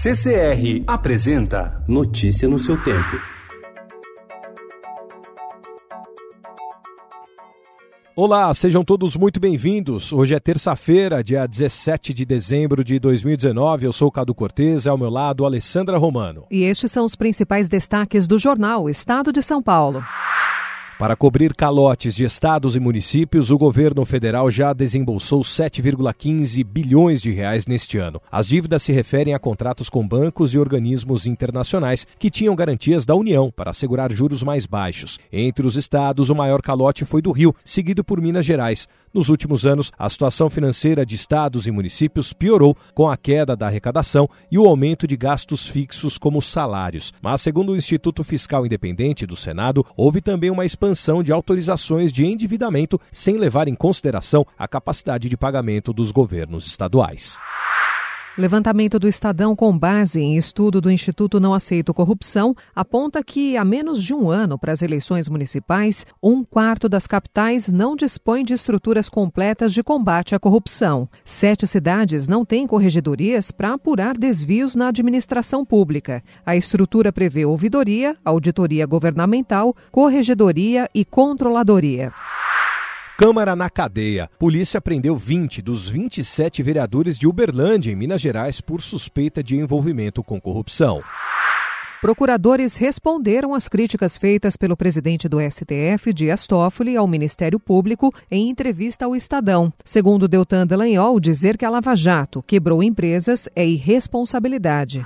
CCR apresenta Notícia no seu tempo. Olá, sejam todos muito bem-vindos. Hoje é terça-feira, dia 17 de dezembro de 2019. Eu sou Cado Cortez, ao meu lado, Alessandra Romano. E estes são os principais destaques do jornal Estado de São Paulo. Para cobrir calotes de estados e municípios, o governo federal já desembolsou 7,15 bilhões de reais neste ano. As dívidas se referem a contratos com bancos e organismos internacionais que tinham garantias da União para assegurar juros mais baixos. Entre os estados, o maior calote foi do Rio, seguido por Minas Gerais. Nos últimos anos, a situação financeira de estados e municípios piorou com a queda da arrecadação e o aumento de gastos fixos como salários. Mas, segundo o Instituto Fiscal Independente do Senado, houve também uma expansão expansão de autorizações de endividamento sem levar em consideração a capacidade de pagamento dos governos estaduais. Levantamento do Estadão com base em estudo do Instituto Não Aceito Corrupção aponta que, há menos de um ano para as eleições municipais, um quarto das capitais não dispõe de estruturas completas de combate à corrupção. Sete cidades não têm corregedorias para apurar desvios na administração pública. A estrutura prevê ouvidoria, auditoria governamental, corregedoria e controladoria. Câmara na cadeia. Polícia prendeu 20 dos 27 vereadores de Uberlândia, em Minas Gerais, por suspeita de envolvimento com corrupção. Procuradores responderam às críticas feitas pelo presidente do STF, Dias Toffoli, ao Ministério Público em entrevista ao Estadão. Segundo Deltan Dallagnol, dizer que a Lava Jato quebrou empresas é irresponsabilidade.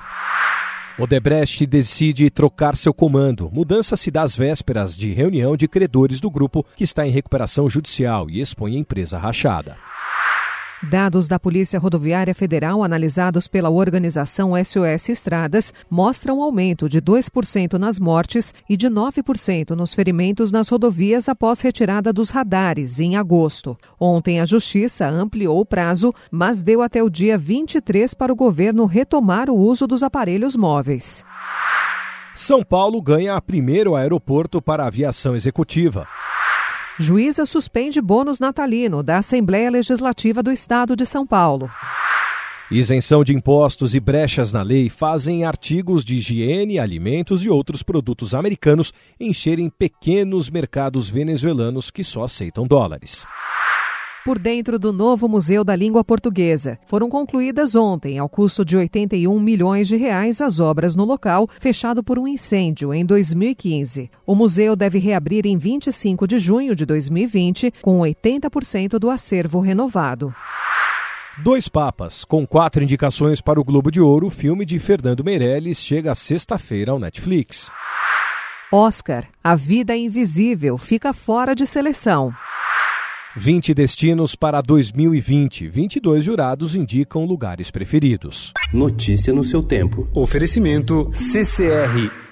Odebrecht decide trocar seu comando. Mudança se dá às vésperas de reunião de credores do grupo que está em recuperação judicial e expõe a empresa rachada. Dados da Polícia Rodoviária Federal analisados pela organização SOS Estradas mostram um aumento de 2% nas mortes e de 9% nos ferimentos nas rodovias após retirada dos radares em agosto. Ontem a Justiça ampliou o prazo, mas deu até o dia 23 para o governo retomar o uso dos aparelhos móveis. São Paulo ganha primeiro aeroporto para aviação executiva. Juíza suspende bônus natalino da Assembleia Legislativa do Estado de São Paulo. Isenção de impostos e brechas na lei fazem artigos de higiene, alimentos e outros produtos americanos encherem pequenos mercados venezuelanos que só aceitam dólares por dentro do novo Museu da Língua Portuguesa. Foram concluídas ontem, ao custo de 81 milhões de reais, as obras no local, fechado por um incêndio em 2015. O museu deve reabrir em 25 de junho de 2020, com 80% do acervo renovado. Dois Papas, com quatro indicações para o Globo de Ouro, o filme de Fernando Meirelles chega sexta-feira ao Netflix. Oscar, A Vida Invisível, fica fora de seleção. 20 destinos para 2020. 22 jurados indicam lugares preferidos. Notícia no seu tempo. Oferecimento CCR